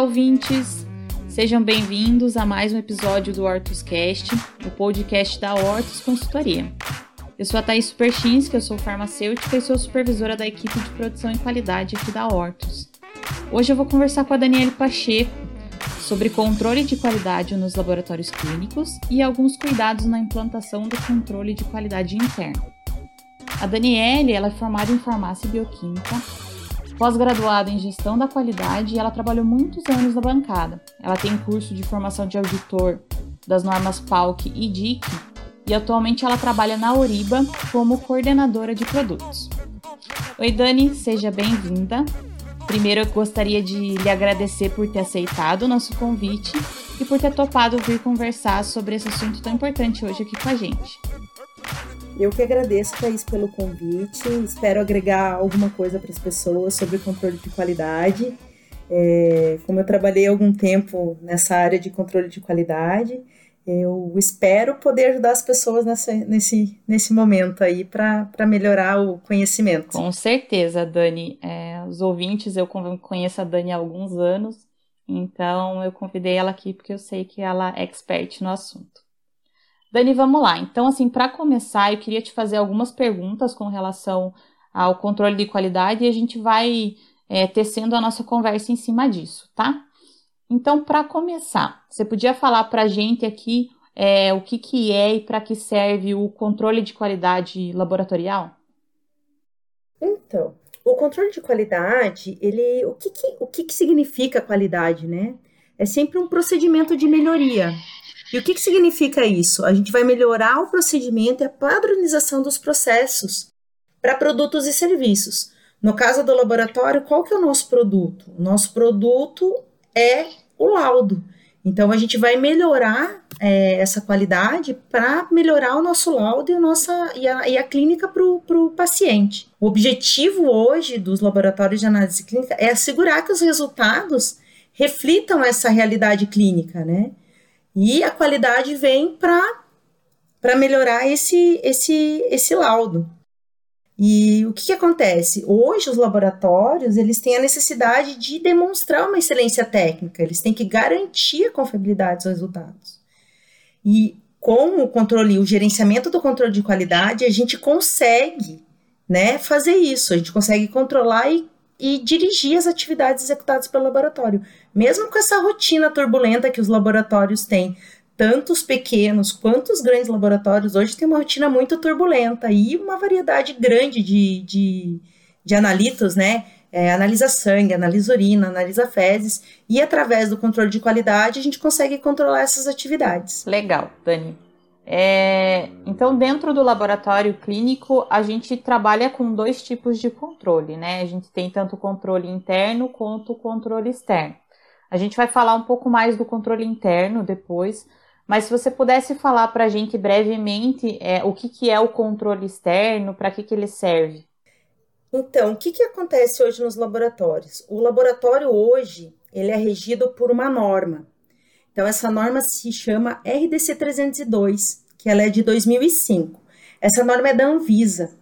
Olá, ouvintes! Sejam bem-vindos a mais um episódio do HortusCast, o podcast da Hortus Consultoria. Eu sou a Thaís Superchins, eu sou farmacêutica e sou supervisora da equipe de produção e qualidade aqui da Hortus. Hoje eu vou conversar com a Daniele Pacheco sobre controle de qualidade nos laboratórios clínicos e alguns cuidados na implantação do controle de qualidade interno. A Daniele ela é formada em farmácia e bioquímica, pós-graduada em gestão da qualidade e ela trabalhou muitos anos na bancada. Ela tem curso de formação de auditor das normas PALC e DIC e atualmente ela trabalha na Oriba como coordenadora de produtos. Oi, Dani, seja bem-vinda. Primeiro, eu gostaria de lhe agradecer por ter aceitado o nosso convite e por ter topado vir conversar sobre esse assunto tão importante hoje aqui com a gente. Eu que agradeço, Thaís, pelo convite. Espero agregar alguma coisa para as pessoas sobre controle de qualidade. É, como eu trabalhei algum tempo nessa área de controle de qualidade, eu espero poder ajudar as pessoas nessa, nesse, nesse momento aí para melhorar o conhecimento. Com certeza, Dani. É, os ouvintes, eu conheço a Dani há alguns anos, então eu convidei ela aqui porque eu sei que ela é expert no assunto. Dani, vamos lá. Então, assim, para começar, eu queria te fazer algumas perguntas com relação ao controle de qualidade e a gente vai é, tecendo a nossa conversa em cima disso, tá? Então, para começar, você podia falar para a gente aqui é, o que, que é e para que serve o controle de qualidade laboratorial? Então, o controle de qualidade, ele, o que, que o que, que significa qualidade, né? É sempre um procedimento de melhoria. E o que, que significa isso? A gente vai melhorar o procedimento e a padronização dos processos para produtos e serviços. No caso do laboratório, qual que é o nosso produto? O nosso produto é o laudo. Então, a gente vai melhorar é, essa qualidade para melhorar o nosso laudo e, nossa, e a, e a clínica para o paciente. O objetivo hoje dos laboratórios de análise clínica é assegurar que os resultados reflitam essa realidade clínica, né? E a qualidade vem para melhorar esse, esse, esse laudo. E o que, que, acontece? Hoje os laboratórios eles têm a necessidade de demonstrar uma excelência técnica, eles têm que garantir a confiabilidade dos resultados. E com o controle, o gerenciamento do controle de qualidade, a gente consegue né, fazer isso, a gente consegue controlar e, e dirigir as atividades executadas pelo laboratório. Mesmo com essa rotina turbulenta que os laboratórios têm, tanto os pequenos quanto os grandes laboratórios hoje têm uma rotina muito turbulenta e uma variedade grande de, de, de analitos, né? É, analisa sangue, analisa urina, analisa fezes, e através do controle de qualidade a gente consegue controlar essas atividades. Legal, Dani. É, então, dentro do laboratório clínico, a gente trabalha com dois tipos de controle, né? A gente tem tanto o controle interno quanto o controle externo. A gente vai falar um pouco mais do controle interno depois, mas se você pudesse falar para a gente brevemente é, o que, que é o controle externo, para que, que ele serve? Então, o que, que acontece hoje nos laboratórios? O laboratório hoje ele é regido por uma norma. Então, essa norma se chama RDC 302, que ela é de 2005. Essa norma é da Anvisa.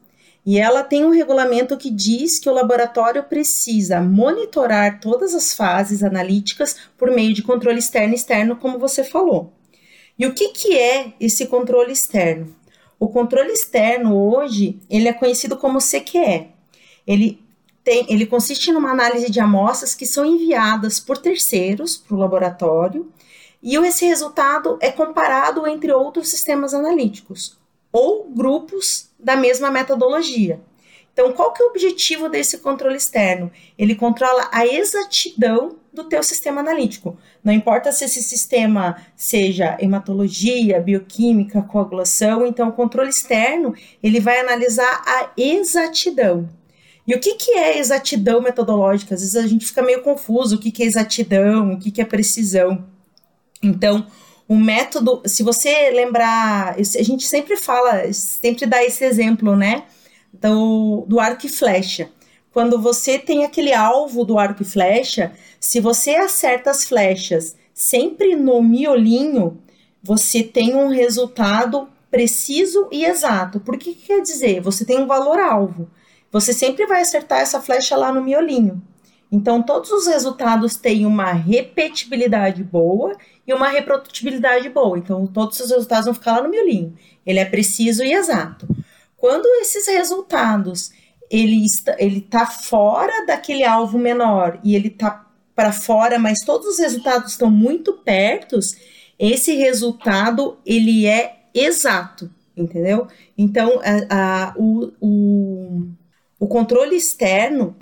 E ela tem um regulamento que diz que o laboratório precisa monitorar todas as fases analíticas por meio de controle externo e externo, como você falou. E o que, que é esse controle externo? O controle externo hoje, ele é conhecido como CQE. Ele tem, ele consiste numa análise de amostras que são enviadas por terceiros para o laboratório e esse resultado é comparado entre outros sistemas analíticos ou grupos da mesma metodologia. Então, qual que é o objetivo desse controle externo? Ele controla a exatidão do teu sistema analítico. Não importa se esse sistema seja hematologia, bioquímica, coagulação, então o controle externo, ele vai analisar a exatidão. E o que, que é exatidão metodológica? Às vezes a gente fica meio confuso, o que, que é exatidão, o que, que é precisão. Então, o método, se você lembrar, a gente sempre fala, sempre dá esse exemplo, né? do, do arco e flecha. Quando você tem aquele alvo do arco e flecha, se você acerta as flechas sempre no miolinho, você tem um resultado preciso e exato. Por que, que quer dizer? Você tem um valor alvo. Você sempre vai acertar essa flecha lá no miolinho. Então, todos os resultados têm uma repetibilidade boa e uma reprodutibilidade boa. Então, todos os resultados vão ficar lá no miolinho. Ele é preciso e exato. Quando esses resultados ele está, ele tá fora daquele alvo menor e ele está para fora, mas todos os resultados estão muito pertos, esse resultado ele é exato, entendeu? Então, a, a, o, o, o controle externo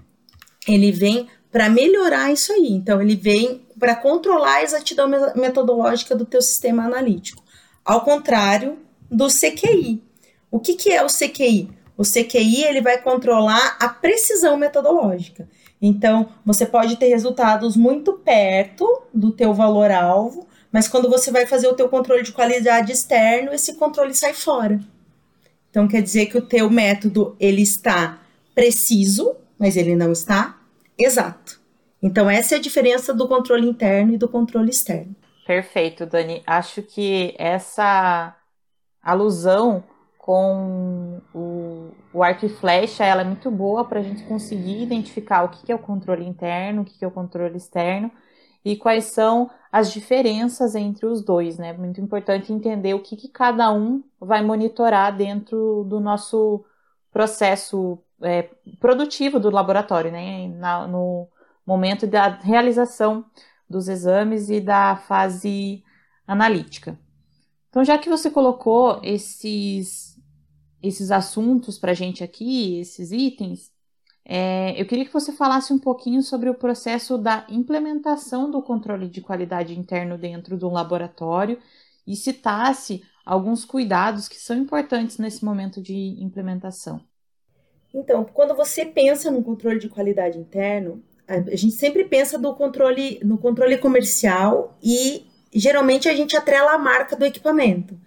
ele vem para melhorar isso aí. Então, ele vem para controlar a exatidão metodológica do teu sistema analítico. Ao contrário do CQI. O que, que é o CQI? O CQI ele vai controlar a precisão metodológica. Então, você pode ter resultados muito perto do teu valor alvo, mas quando você vai fazer o teu controle de qualidade externo, esse controle sai fora. Então, quer dizer que o teu método ele está preciso, mas ele não está exato. Então, essa é a diferença do controle interno e do controle externo. Perfeito, Dani. Acho que essa alusão com o, o arco e flecha ela é muito boa para a gente conseguir identificar o que, é o controle interno, o que, que é o controle externo e quais são as diferenças entre os dois, né? Muito importante entender o que, que cada um vai monitorar dentro do nosso processo é, produtivo do laboratório, né? Na, no momento da realização dos exames e da fase analítica. Então, já que você colocou esses esses assuntos para a gente aqui, esses itens, é, eu queria que você falasse um pouquinho sobre o processo da implementação do controle de qualidade interno dentro do laboratório e citasse alguns cuidados que são importantes nesse momento de implementação. Então, quando você pensa no controle de qualidade interno, a gente sempre pensa do controle, no controle comercial e geralmente a gente atrela a marca do equipamento.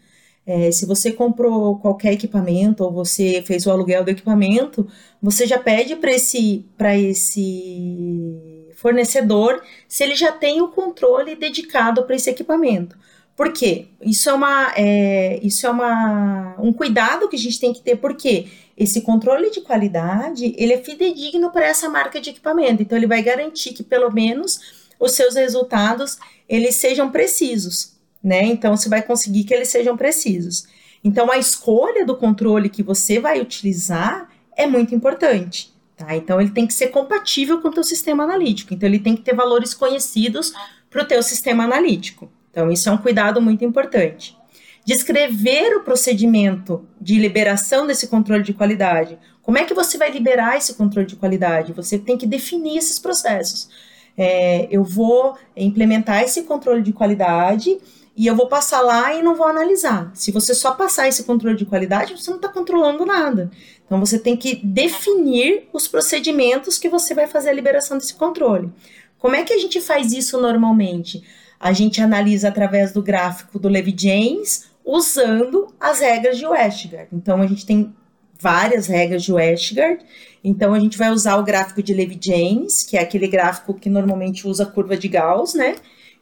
É, se você comprou qualquer equipamento ou você fez o aluguel do equipamento, você já pede para esse, esse fornecedor se ele já tem o controle dedicado para esse equipamento. Por quê? Isso é, uma, é, isso é uma, um cuidado que a gente tem que ter, porque esse controle de qualidade ele é fidedigno para essa marca de equipamento. Então, ele vai garantir que pelo menos os seus resultados eles sejam precisos né? Então você vai conseguir que eles sejam precisos. Então a escolha do controle que você vai utilizar é muito importante. Tá? Então ele tem que ser compatível com o teu sistema analítico. Então ele tem que ter valores conhecidos para o teu sistema analítico. Então isso é um cuidado muito importante. Descrever o procedimento de liberação desse controle de qualidade. Como é que você vai liberar esse controle de qualidade? Você tem que definir esses processos. É, eu vou implementar esse controle de qualidade e eu vou passar lá e não vou analisar. Se você só passar esse controle de qualidade, você não está controlando nada. Então você tem que definir os procedimentos que você vai fazer a liberação desse controle. Como é que a gente faz isso normalmente? A gente analisa através do gráfico do Levi James, usando as regras de Westgard. Então a gente tem várias regras de Westgard. Então a gente vai usar o gráfico de Levi James, que é aquele gráfico que normalmente usa curva de Gauss, né?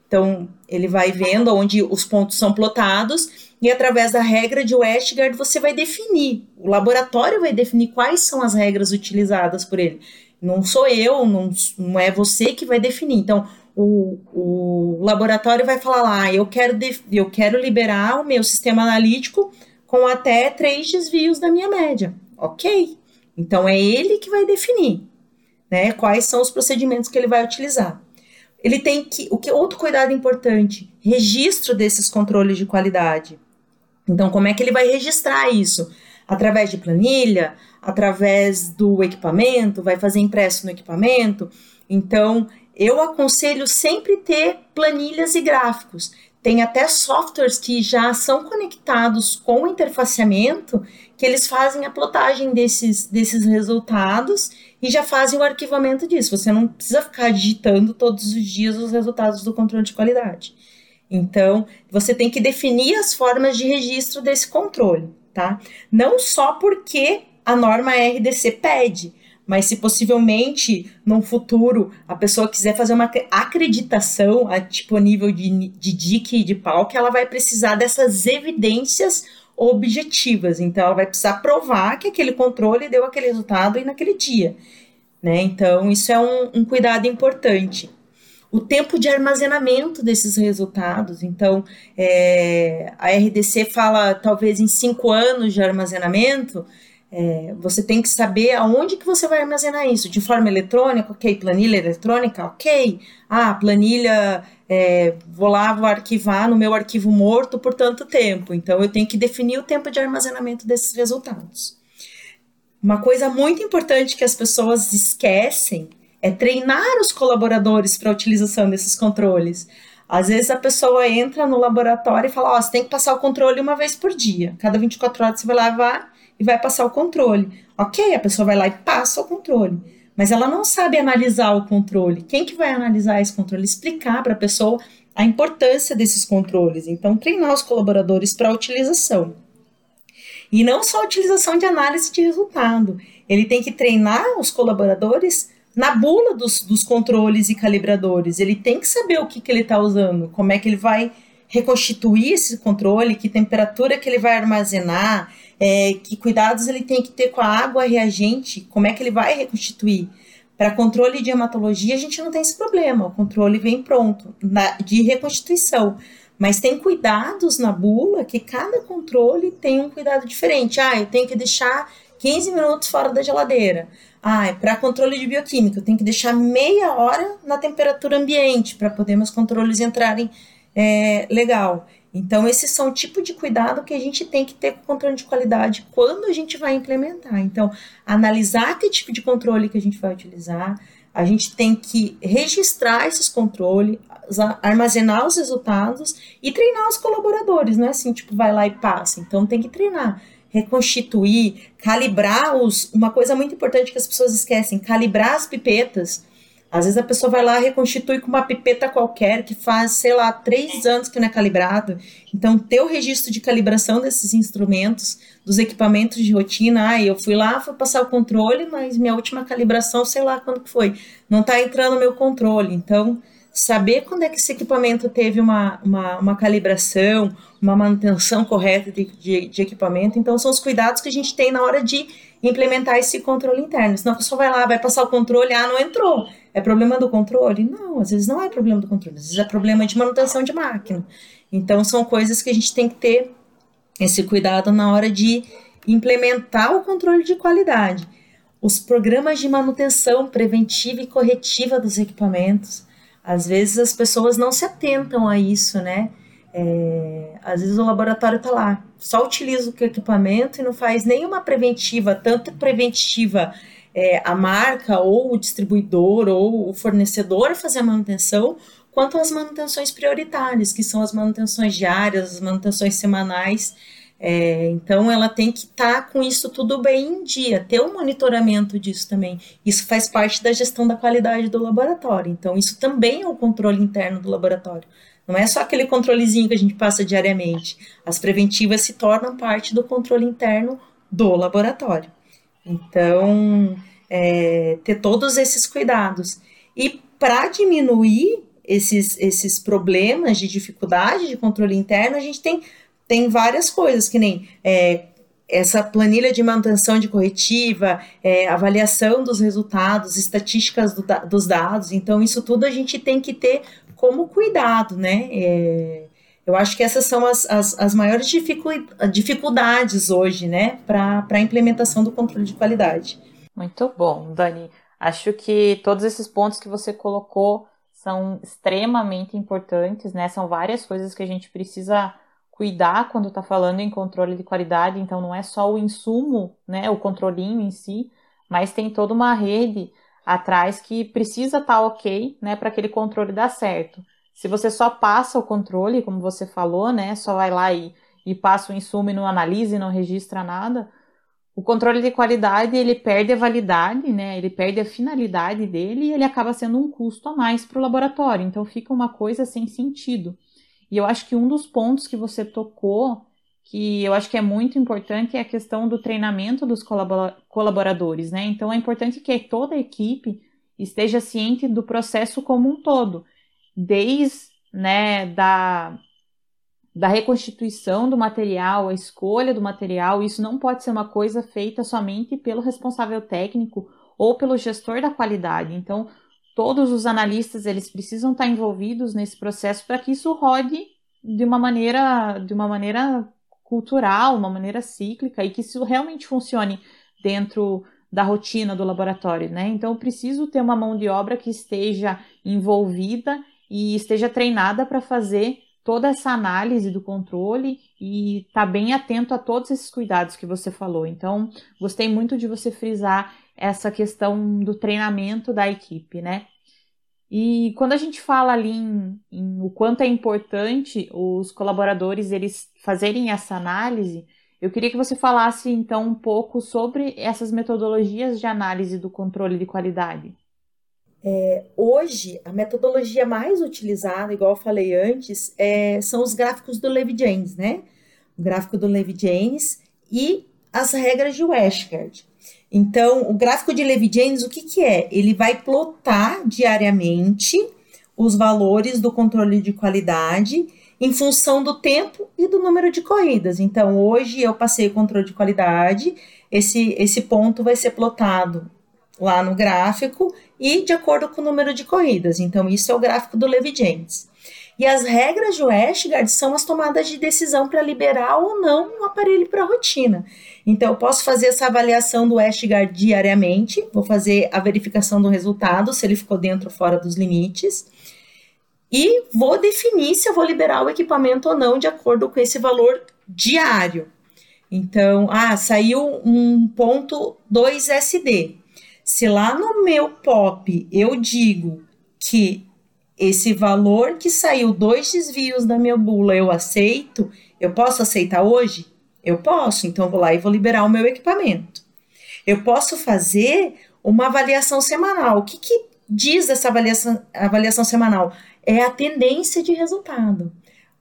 Então, ele vai vendo onde os pontos são plotados e através da regra de Westgard você vai definir, o laboratório vai definir quais são as regras utilizadas por ele. Não sou eu, não, não é você que vai definir. Então, o, o laboratório vai falar lá, eu quero, eu quero liberar o meu sistema analítico com até três desvios da minha média. Ok. Então, é ele que vai definir né, quais são os procedimentos que ele vai utilizar ele tem que. O que outro cuidado importante? Registro desses controles de qualidade. Então, como é que ele vai registrar isso? Através de planilha, através do equipamento, vai fazer impresso no equipamento. Então, eu aconselho sempre ter planilhas e gráficos. Tem até softwares que já são conectados com o interfaceamento, que eles fazem a plotagem desses, desses resultados e já fazem o arquivamento disso. Você não precisa ficar digitando todos os dias os resultados do controle de qualidade. Então, você tem que definir as formas de registro desse controle, tá? Não só porque a norma RDC pede, mas se possivelmente no futuro a pessoa quiser fazer uma acreditação a tipo nível de, de DIC e de PALC, ela vai precisar dessas evidências objetivas. Então, ela vai precisar provar que aquele controle deu aquele resultado e naquele dia. Né? Então, isso é um, um cuidado importante o tempo de armazenamento desses resultados. Então, é, a RDC fala talvez em cinco anos de armazenamento. É, você tem que saber aonde que você vai armazenar isso. De forma eletrônica, ok. Planilha eletrônica, ok. Ah, planilha, é, vou lá, vou arquivar no meu arquivo morto por tanto tempo. Então, eu tenho que definir o tempo de armazenamento desses resultados. Uma coisa muito importante que as pessoas esquecem é treinar os colaboradores para a utilização desses controles. Às vezes a pessoa entra no laboratório e fala: Ó, oh, você tem que passar o controle uma vez por dia. Cada 24 horas você vai lá e vai passar o controle. Ok, a pessoa vai lá e passa o controle. Mas ela não sabe analisar o controle. Quem que vai analisar esse controle? Explicar para a pessoa a importância desses controles. Então, treinar os colaboradores para a utilização. E não só a utilização de análise de resultado. Ele tem que treinar os colaboradores na bula dos, dos controles e calibradores. Ele tem que saber o que, que ele está usando, como é que ele vai reconstituir esse controle, que temperatura que ele vai armazenar, é, que cuidados ele tem que ter com a água reagente, como é que ele vai reconstituir. Para controle de hematologia, a gente não tem esse problema, o controle vem pronto, na, de reconstituição. Mas tem cuidados na bula que cada controle tem um cuidado diferente. Ah, eu tenho que deixar 15 minutos fora da geladeira. Ah, é para controle de bioquímica, eu tenho que deixar meia hora na temperatura ambiente para poder meus controles entrarem é, legal. Então, esses são o tipo de cuidado que a gente tem que ter com o controle de qualidade quando a gente vai implementar. Então, analisar que tipo de controle que a gente vai utilizar, a gente tem que registrar esses controles, armazenar os resultados e treinar os colaboradores, não é assim, tipo, vai lá e passa. Então, tem que treinar reconstituir, calibrar os. Uma coisa muito importante que as pessoas esquecem: calibrar as pipetas. Às vezes a pessoa vai lá reconstitui com uma pipeta qualquer que faz, sei lá, três anos que não é calibrado. Então, ter o registro de calibração desses instrumentos, dos equipamentos de rotina. Ah, eu fui lá, fui passar o controle, mas minha última calibração, sei lá quando que foi. Não está entrando no meu controle. Então, saber quando é que esse equipamento teve uma, uma, uma calibração, uma manutenção correta de, de, de, equipamento. Então, são os cuidados que a gente tem na hora de implementar esse controle interno. Senão a pessoa vai lá, vai passar o controle, ah, não entrou. É problema do controle? Não, às vezes não é problema do controle, às vezes é problema de manutenção de máquina. Então, são coisas que a gente tem que ter esse cuidado na hora de implementar o controle de qualidade. Os programas de manutenção preventiva e corretiva dos equipamentos, às vezes as pessoas não se atentam a isso, né? É, às vezes o laboratório está lá, só utiliza o equipamento e não faz nenhuma preventiva, tanto preventiva é, a marca ou o distribuidor ou o fornecedor fazer a manutenção, quanto as manutenções prioritárias, que são as manutenções diárias, as manutenções semanais. É, então, ela tem que estar tá com isso tudo bem em dia, ter um monitoramento disso também. Isso faz parte da gestão da qualidade do laboratório. Então, isso também é o controle interno do laboratório. Não é só aquele controlezinho que a gente passa diariamente. As preventivas se tornam parte do controle interno do laboratório. Então, é, ter todos esses cuidados. E para diminuir esses, esses problemas de dificuldade de controle interno, a gente tem tem várias coisas, que nem é, essa planilha de manutenção de corretiva, é, avaliação dos resultados, estatísticas do, dos dados. Então, isso tudo a gente tem que ter como cuidado, né? É, eu acho que essas são as, as, as maiores dificuldades hoje, né, para a implementação do controle de qualidade. Muito bom, Dani. Acho que todos esses pontos que você colocou são extremamente importantes, né? São várias coisas que a gente precisa cuidar quando está falando em controle de qualidade, então não é só o insumo, né, o controlinho em si, mas tem toda uma rede atrás que precisa estar tá ok, né, para aquele controle dar certo. Se você só passa o controle, como você falou, né, só vai lá e, e passa o insumo e não analisa e não registra nada, o controle de qualidade ele perde a validade, né, ele perde a finalidade dele e ele acaba sendo um custo a mais para o laboratório. Então fica uma coisa sem sentido. E eu acho que um dos pontos que você tocou, que eu acho que é muito importante, é a questão do treinamento dos colaboradores, né? Então é importante que toda a equipe esteja ciente do processo como um todo, desde né, da, da reconstituição do material, a escolha do material, isso não pode ser uma coisa feita somente pelo responsável técnico ou pelo gestor da qualidade. Então, todos os analistas eles precisam estar envolvidos nesse processo para que isso rode de uma maneira de uma maneira cultural, uma maneira cíclica e que isso realmente funcione dentro da rotina do laboratório, né? Então, eu preciso ter uma mão de obra que esteja envolvida e esteja treinada para fazer toda essa análise do controle e tá bem atento a todos esses cuidados que você falou. Então, gostei muito de você frisar essa questão do treinamento da equipe, né? E quando a gente fala ali em, em, o quanto é importante os colaboradores eles fazerem essa análise, eu queria que você falasse então um pouco sobre essas metodologias de análise do controle de qualidade. É, hoje, a metodologia mais utilizada, igual eu falei antes, é, são os gráficos do Levi-James, né? O gráfico do Levi-James e as regras de Westgard. Então, o gráfico de Levi-James, o que, que é? Ele vai plotar diariamente os valores do controle de qualidade em função do tempo e do número de corridas. Então, hoje eu passei o controle de qualidade, esse, esse ponto vai ser plotado lá no gráfico e de acordo com o número de corridas. Então, isso é o gráfico do Levi-James. E as regras de Westgard são as tomadas de decisão para liberar ou não um aparelho para rotina. Então, eu posso fazer essa avaliação do Westgard diariamente, vou fazer a verificação do resultado, se ele ficou dentro ou fora dos limites, e vou definir se eu vou liberar o equipamento ou não de acordo com esse valor diário. Então, ah, saiu um ponto 2 SD. Se lá no meu POP eu digo que esse valor que saiu dois desvios da minha bula eu aceito, eu posso aceitar hoje? Eu posso, então eu vou lá e vou liberar o meu equipamento. Eu posso fazer uma avaliação semanal. O que, que diz essa avaliação, avaliação semanal? É a tendência de resultado.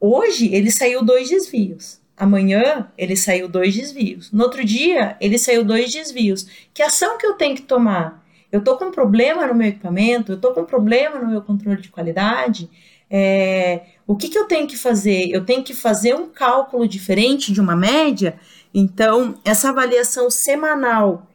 Hoje ele saiu dois desvios. Amanhã ele saiu dois desvios. No outro dia ele saiu dois desvios. Que ação que eu tenho que tomar? eu estou com um problema no meu equipamento, eu estou com um problema no meu controle de qualidade, é, o que, que eu tenho que fazer? Eu tenho que fazer um cálculo diferente de uma média? Então, essa avaliação semanal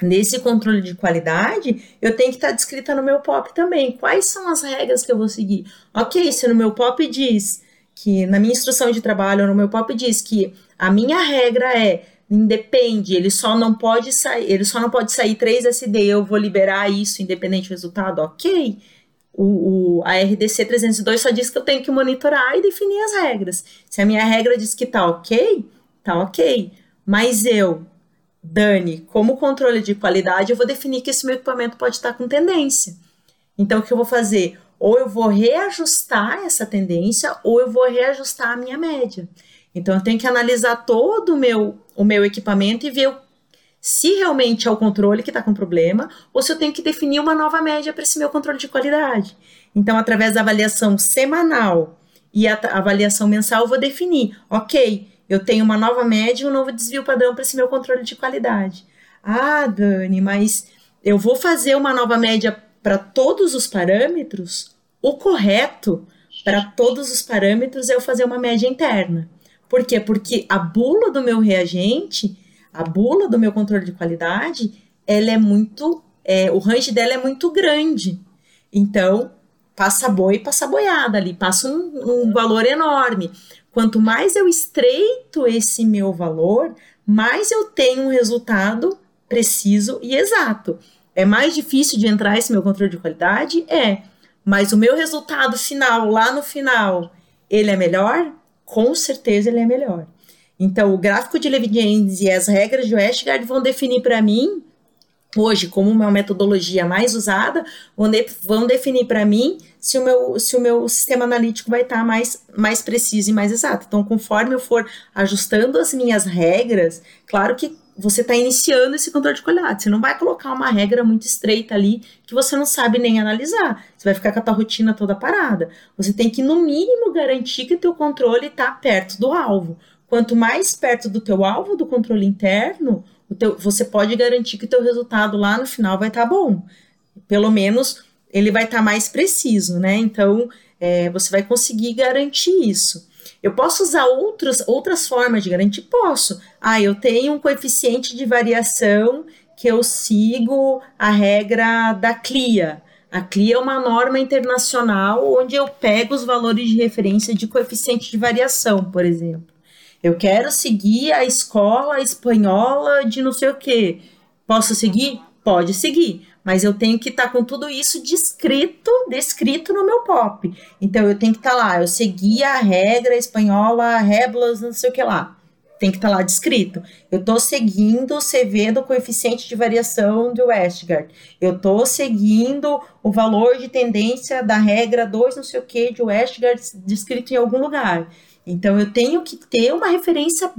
nesse controle de qualidade, eu tenho que estar tá descrita no meu POP também. Quais são as regras que eu vou seguir? Ok, se no meu POP diz que, na minha instrução de trabalho, no meu POP diz que a minha regra é independe, ele só não pode sair, ele só não pode sair 3 SD, eu vou liberar isso independente do resultado, ok. O, o, a RDC 302 só diz que eu tenho que monitorar e definir as regras. Se a minha regra diz que tá ok, tá ok. Mas eu, Dani, como controle de qualidade, eu vou definir que esse meu equipamento pode estar com tendência. Então, o que eu vou fazer? Ou eu vou reajustar essa tendência, ou eu vou reajustar a minha média. Então eu tenho que analisar todo o meu, o meu equipamento e ver se realmente é o controle que está com problema ou se eu tenho que definir uma nova média para esse meu controle de qualidade. Então, através da avaliação semanal e a avaliação mensal, eu vou definir, ok, eu tenho uma nova média e um novo desvio padrão para esse meu controle de qualidade. Ah, Dani, mas eu vou fazer uma nova média para todos os parâmetros? O correto para todos os parâmetros é eu fazer uma média interna. Por quê? Porque a bula do meu reagente, a bula do meu controle de qualidade, ela é muito, é, o range dela é muito grande. Então, passa boi, passa boiada ali, passa um, um valor enorme. Quanto mais eu estreito esse meu valor, mais eu tenho um resultado preciso e exato. É mais difícil de entrar esse meu controle de qualidade? É. Mas o meu resultado final, lá no final, ele é melhor? com certeza ele é melhor. Então, o gráfico de Levi-James e as regras de Westgard vão definir para mim, hoje, como uma metodologia mais usada, vão, de, vão definir para mim se o, meu, se o meu sistema analítico vai estar tá mais, mais preciso e mais exato. Então, conforme eu for ajustando as minhas regras, claro que você está iniciando esse controle de qualidade. Você não vai colocar uma regra muito estreita ali que você não sabe nem analisar. Você vai ficar com a tua rotina toda parada. Você tem que, no mínimo, garantir que o teu controle está perto do alvo. Quanto mais perto do teu alvo do controle interno, teu, você pode garantir que o teu resultado lá no final vai estar tá bom. Pelo menos ele vai estar tá mais preciso, né? Então, é, você vai conseguir garantir isso. Eu posso usar outros, outras formas de garantir? Posso. Ah, eu tenho um coeficiente de variação que eu sigo a regra da CLIA. A CLIA é uma norma internacional onde eu pego os valores de referência de coeficiente de variação, por exemplo. Eu quero seguir a escola espanhola de não sei o quê. Posso seguir? Pode seguir mas eu tenho que estar tá com tudo isso descrito, descrito no meu POP. Então eu tenho que estar tá lá, eu segui a regra espanhola, Reblas, não sei o que lá. Tem que estar tá lá descrito. Eu estou seguindo o CV do coeficiente de variação de Westgard. Eu estou seguindo o valor de tendência da regra 2, não sei o que, de Westgard, descrito em algum lugar. Então eu tenho que ter uma referência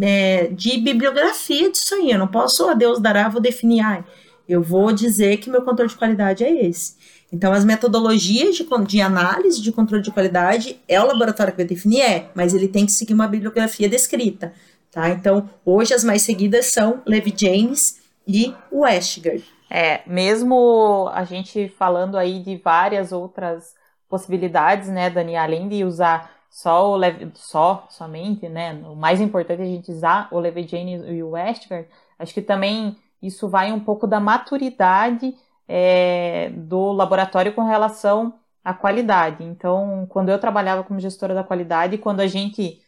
é, de bibliografia disso aí. Eu não posso, a Deus dará, vou definir. Ah, eu vou dizer que meu controle de qualidade é esse. Então, as metodologias de, de, análise de controle de qualidade é o laboratório que vai definir, é, mas ele tem que seguir uma bibliografia descrita, tá? Então, hoje as mais seguidas são Levi James e Westgard. É, mesmo a gente falando aí de várias outras possibilidades, né, Dani, além de usar só o Levi, só, somente, né, o mais importante é a gente usar o Levi James e o Westgard, acho que também isso vai um pouco da maturidade é, do laboratório com relação à qualidade. Então, quando eu trabalhava como gestora da qualidade, quando a gente,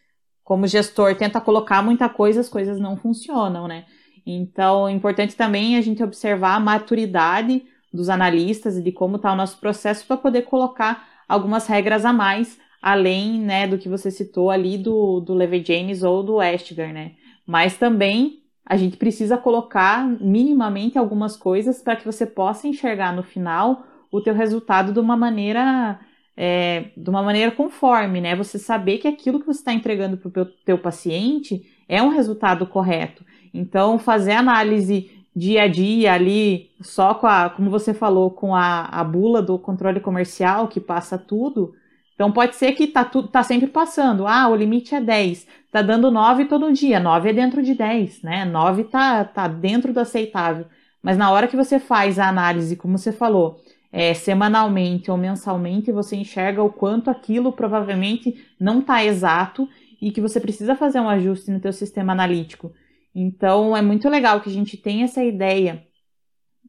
como gestor, tenta colocar muita coisa, as coisas não funcionam, né? Então, é importante também a gente observar a maturidade dos analistas e de como está o nosso processo para poder colocar algumas regras a mais, além né, do que você citou ali do, do Leve James ou do Westgar, né? Mas também a gente precisa colocar minimamente algumas coisas para que você possa enxergar no final o teu resultado de uma maneira é, de uma maneira conforme, né? Você saber que aquilo que você está entregando para o teu paciente é um resultado correto. Então, fazer análise dia a dia ali, só com a, como você falou, com a, a bula do controle comercial que passa tudo, então pode ser que tá, tá sempre passando. Ah, o limite é 10. Tá dando 9 todo dia. 9 é dentro de 10, né? 9 tá, tá dentro do aceitável. Mas na hora que você faz a análise, como você falou, é, semanalmente ou mensalmente, você enxerga o quanto aquilo provavelmente não está exato e que você precisa fazer um ajuste no teu sistema analítico. Então é muito legal que a gente tenha essa ideia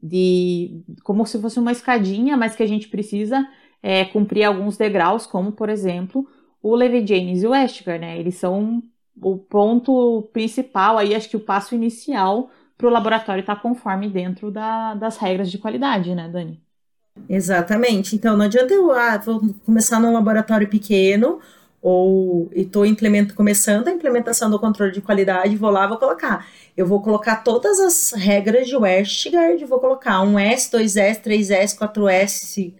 de como se fosse uma escadinha, mas que a gente precisa é, cumprir alguns degraus, como por exemplo o Levi James e o Westgar, né? Eles são o ponto principal, aí acho que o passo inicial para o laboratório estar tá conforme dentro da, das regras de qualidade, né, Dani? Exatamente. Então não adianta eu ah, vou começar num laboratório pequeno ou estou começando a implementação do controle de qualidade, vou lá, vou colocar. Eu vou colocar todas as regras de Westgard, vou colocar um S, 2S, 3S, 4S,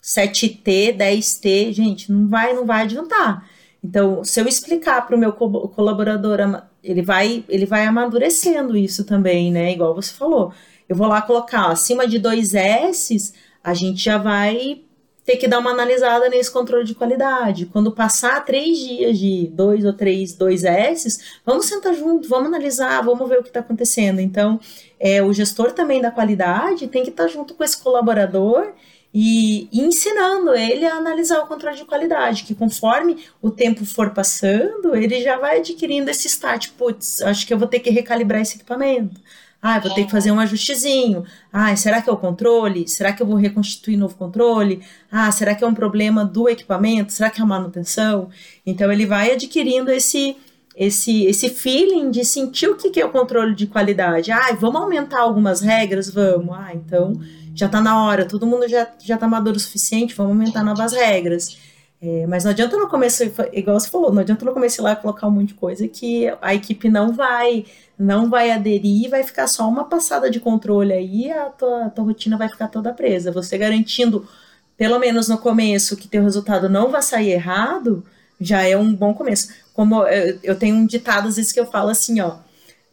7T, 10T, gente, não vai, não vai adiantar. Então, se eu explicar para o meu co colaborador, ele vai, ele vai amadurecendo isso também, né? Igual você falou. Eu vou lá colocar ó, acima de dois S, a gente já vai ter que dar uma analisada nesse controle de qualidade. Quando passar três dias de dois ou três, dois S, vamos sentar junto, vamos analisar, vamos ver o que está acontecendo. Então, é, o gestor também da qualidade tem que estar tá junto com esse colaborador e, e, ensinando ele a analisar o controle de qualidade, que conforme o tempo for passando, ele já vai adquirindo esse start, putz, acho que eu vou ter que recalibrar esse equipamento. Ah, vou ter que fazer um ajustezinho. Ah, será que é o controle? Será que eu vou reconstituir novo controle? Ah, será que é um problema do equipamento? Será que é a manutenção? Então ele vai adquirindo esse esse esse feeling de sentir o que é o controle de qualidade. Ah, vamos aumentar algumas regras, vamos. Ah, então já está na hora, todo mundo já, já tá maduro o suficiente, vamos aumentar novas regras. É, mas não adianta no começo, igual você falou, não adianta no começo ir lá colocar um monte de coisa que a equipe não vai não vai aderir, vai ficar só uma passada de controle aí, a tua, a tua rotina vai ficar toda presa. Você garantindo, pelo menos no começo, que teu resultado não vai sair errado, já é um bom começo. Como eu, eu tenho um ditado às vezes que eu falo assim, ó,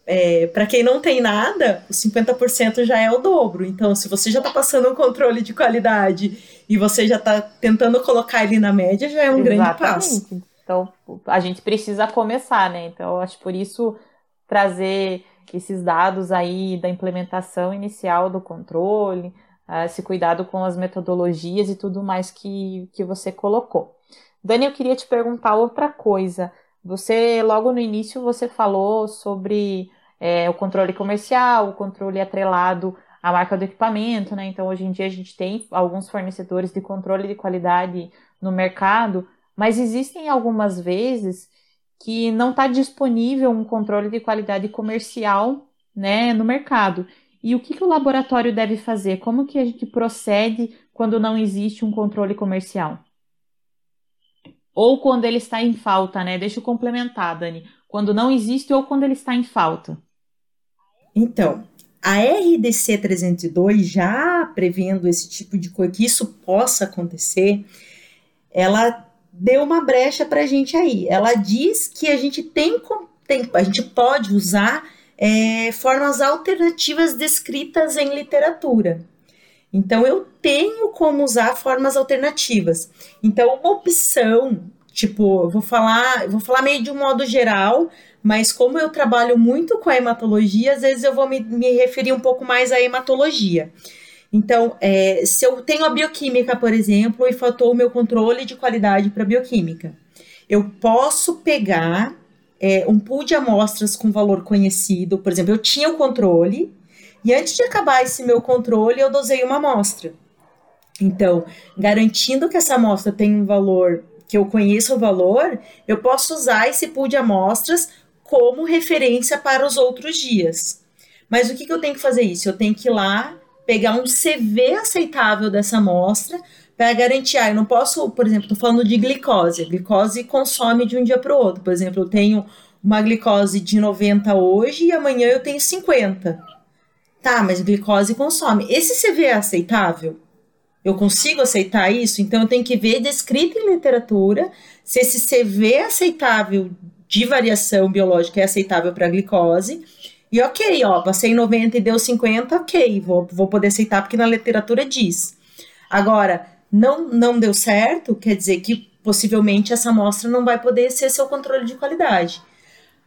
é, para quem não tem nada, os 50% já é o dobro. Então, se você já está passando um controle de qualidade e você já está tentando colocar ele na média, já é um Exatamente. grande passo. Então, a gente precisa começar, né? Então, acho por isso trazer esses dados aí da implementação inicial do controle, uh, esse cuidado com as metodologias e tudo mais que, que você colocou. Dani, eu queria te perguntar outra coisa. Você, logo no início, você falou sobre é, o controle comercial, o controle atrelado à marca do equipamento, né? Então, hoje em dia a gente tem alguns fornecedores de controle de qualidade no mercado, mas existem algumas vezes que não está disponível um controle de qualidade comercial, né, no mercado. E o que, que o laboratório deve fazer? Como que a gente procede quando não existe um controle comercial? Ou quando ele está em falta, né? Deixa eu complementar, Dani. Quando não existe ou quando ele está em falta. Então, a RDC 302, já prevendo esse tipo de coisa, que isso possa acontecer, ela deu uma brecha para a gente aí. Ela diz que a gente tem, tem a gente pode usar é, formas alternativas descritas em literatura. Então, eu tenho como usar formas alternativas. Então, uma opção, tipo, vou falar, vou falar meio de um modo geral, mas como eu trabalho muito com a hematologia, às vezes eu vou me, me referir um pouco mais à hematologia. Então, é, se eu tenho a bioquímica, por exemplo, e faltou o meu controle de qualidade para bioquímica, eu posso pegar é, um pool de amostras com valor conhecido, por exemplo, eu tinha o controle, e antes de acabar esse meu controle, eu dosei uma amostra. Então, garantindo que essa amostra tem um valor, que eu conheça o valor, eu posso usar esse pool de amostras como referência para os outros dias. Mas o que, que eu tenho que fazer isso? Eu tenho que ir lá, pegar um CV aceitável dessa amostra, para garantir, ah, eu não posso, por exemplo, estou falando de glicose. A glicose consome de um dia para o outro. Por exemplo, eu tenho uma glicose de 90 hoje e amanhã eu tenho 50. Tá, mas glicose consome. Esse CV é aceitável? Eu consigo aceitar isso? Então eu tenho que ver descrito em literatura se esse CV é aceitável de variação biológica é aceitável para glicose. E ok, ó, passei 90 e deu 50, ok, vou, vou poder aceitar porque na literatura diz. Agora, não, não deu certo, quer dizer que possivelmente essa amostra não vai poder ser seu controle de qualidade.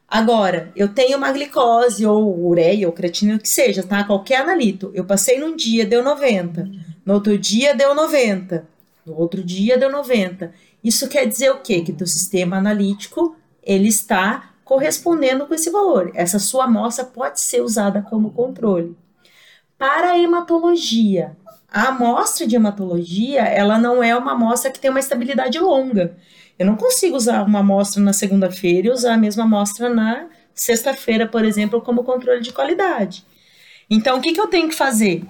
Agora, eu tenho uma glicose ou ureia ou creatina, o que seja, tá? Qualquer analito. Eu passei num dia, deu 90. No outro dia, deu 90. No outro dia, deu 90. Isso quer dizer o quê? Que do sistema analítico, ele está correspondendo com esse valor. Essa sua amostra pode ser usada como controle. Para a hematologia, a amostra de hematologia, ela não é uma amostra que tem uma estabilidade longa. Eu não consigo usar uma amostra na segunda-feira e usar a mesma amostra na sexta-feira, por exemplo, como controle de qualidade. Então, o que, que eu tenho que fazer?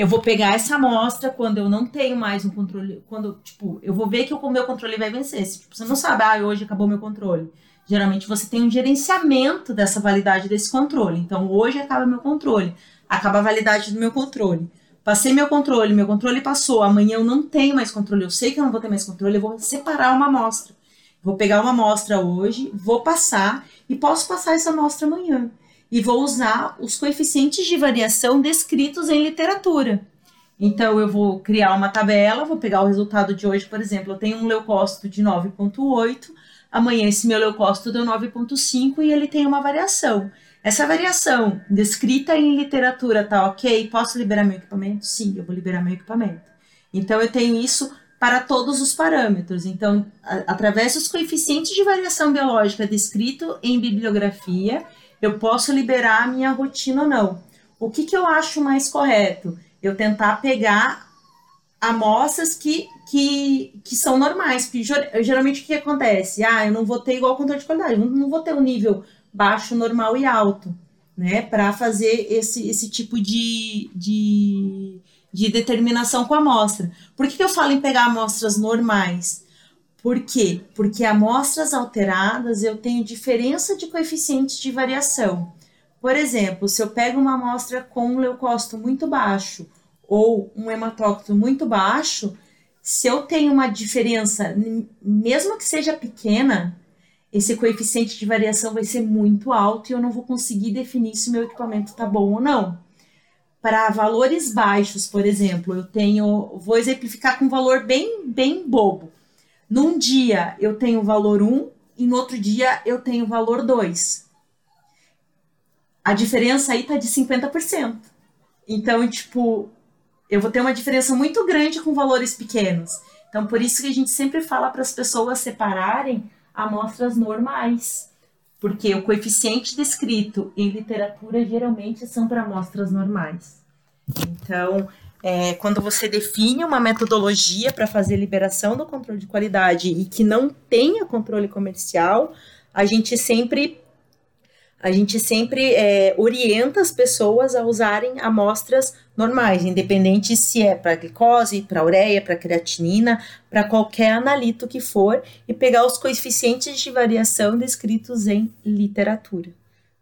Eu vou pegar essa amostra quando eu não tenho mais um controle, quando, tipo, eu vou ver que o meu controle vai vencer. Se, tipo, você não sabe, ah, hoje acabou meu controle. Geralmente você tem um gerenciamento dessa validade desse controle. Então, hoje acaba meu controle, acaba a validade do meu controle. Passei meu controle, meu controle passou, amanhã eu não tenho mais controle, eu sei que eu não vou ter mais controle, eu vou separar uma amostra. Vou pegar uma amostra hoje, vou passar e posso passar essa amostra amanhã. E vou usar os coeficientes de variação descritos em literatura. Então, eu vou criar uma tabela, vou pegar o resultado de hoje, por exemplo, eu tenho um leucócito de 9,8, amanhã esse meu leucócito deu 9,5 e ele tem uma variação. Essa variação descrita em literatura tá ok? Posso liberar meu equipamento? Sim, eu vou liberar meu equipamento. Então eu tenho isso para todos os parâmetros. Então, a, através dos coeficientes de variação biológica descrito em bibliografia, eu posso liberar a minha rotina ou não. O que, que eu acho mais correto? Eu tentar pegar amostras que, que, que são normais. Porque geralmente o que acontece? Ah, eu não vou ter igual controle de qualidade, não, não vou ter um nível baixo, normal e alto, né? Para fazer esse, esse tipo de, de, de determinação com a amostra. Por que, que eu falo em pegar amostras normais? Por quê? Porque amostras alteradas eu tenho diferença de coeficientes de variação. Por exemplo, se eu pego uma amostra com um leucócito muito baixo ou um hematócrito muito baixo, se eu tenho uma diferença, mesmo que seja pequena, esse coeficiente de variação vai ser muito alto e eu não vou conseguir definir se meu equipamento está bom ou não. Para valores baixos, por exemplo, eu tenho, vou exemplificar com um valor bem, bem bobo. Num dia eu tenho valor 1 e no outro dia eu tenho valor 2. A diferença aí tá de 50%. Então, tipo, eu vou ter uma diferença muito grande com valores pequenos. Então, por isso que a gente sempre fala para as pessoas separarem amostras normais. Porque o coeficiente descrito em literatura geralmente são para amostras normais. Então, é, quando você define uma metodologia para fazer liberação do controle de qualidade e que não tenha controle comercial, a gente sempre a gente sempre é, orienta as pessoas a usarem amostras normais, independente se é para glicose, para ureia, para creatinina, para qualquer analito que for, e pegar os coeficientes de variação descritos em literatura.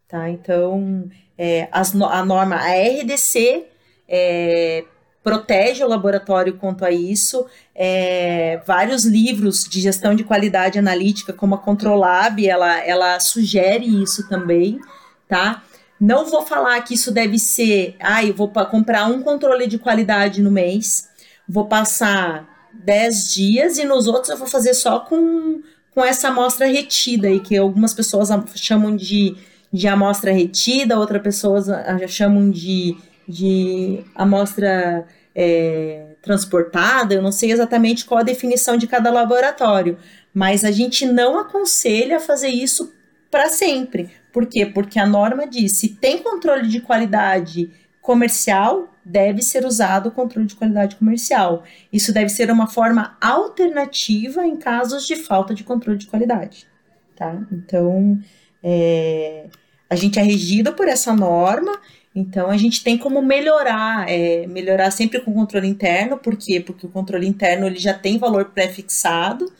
Tá? Então, é, as, a norma, a RDC, é, protege o laboratório quanto a isso. É, vários livros de gestão de qualidade analítica, como a Controlab, ela, ela sugere isso também, tá? Não vou falar que isso deve ser, ah, eu vou comprar um controle de qualidade no mês, vou passar 10 dias e nos outros eu vou fazer só com, com essa amostra retida aí, que algumas pessoas chamam de, de amostra retida, outras pessoas chamam de de amostra é, transportada, eu não sei exatamente qual a definição de cada laboratório, mas a gente não aconselha fazer isso para sempre. Por quê? Porque a norma diz: se tem controle de qualidade comercial, deve ser usado o controle de qualidade comercial. Isso deve ser uma forma alternativa em casos de falta de controle de qualidade. Tá? Então, é, a gente é regido por essa norma então a gente tem como melhorar, é, melhorar sempre com o controle interno, por quê? Porque o controle interno ele já tem valor pré-fixado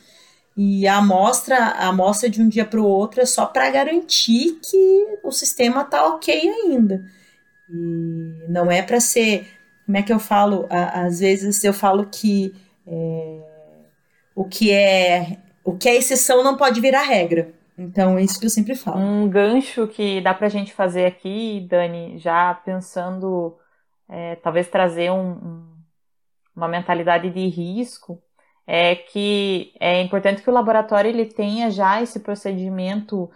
e a amostra, a amostra de um dia para o outro é só para garantir que o sistema está ok ainda. E não é para ser, como é que eu falo? às vezes eu falo que é, o que é o que é exceção não pode virar regra. Então, é isso que eu sempre falo. Um gancho que dá pra gente fazer aqui, Dani, já pensando, é, talvez trazer um, um, uma mentalidade de risco, é que é importante que o laboratório ele tenha já esse procedimento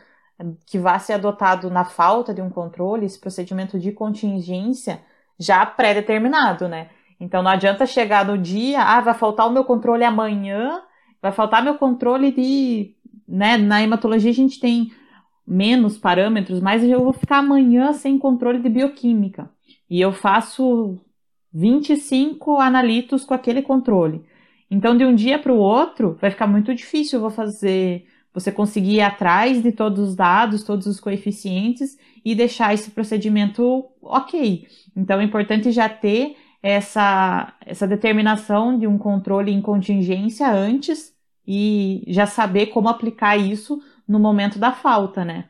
que vá ser adotado na falta de um controle, esse procedimento de contingência já pré-determinado, né? Então não adianta chegar no dia, ah, vai faltar o meu controle amanhã, vai faltar meu controle de né, na hematologia a gente tem menos parâmetros, mas eu vou ficar amanhã sem controle de bioquímica. E eu faço 25 analitos com aquele controle. Então, de um dia para o outro, vai ficar muito difícil vou fazer você conseguir ir atrás de todos os dados, todos os coeficientes e deixar esse procedimento ok. Então, é importante já ter essa, essa determinação de um controle em contingência antes e já saber como aplicar isso no momento da falta, né?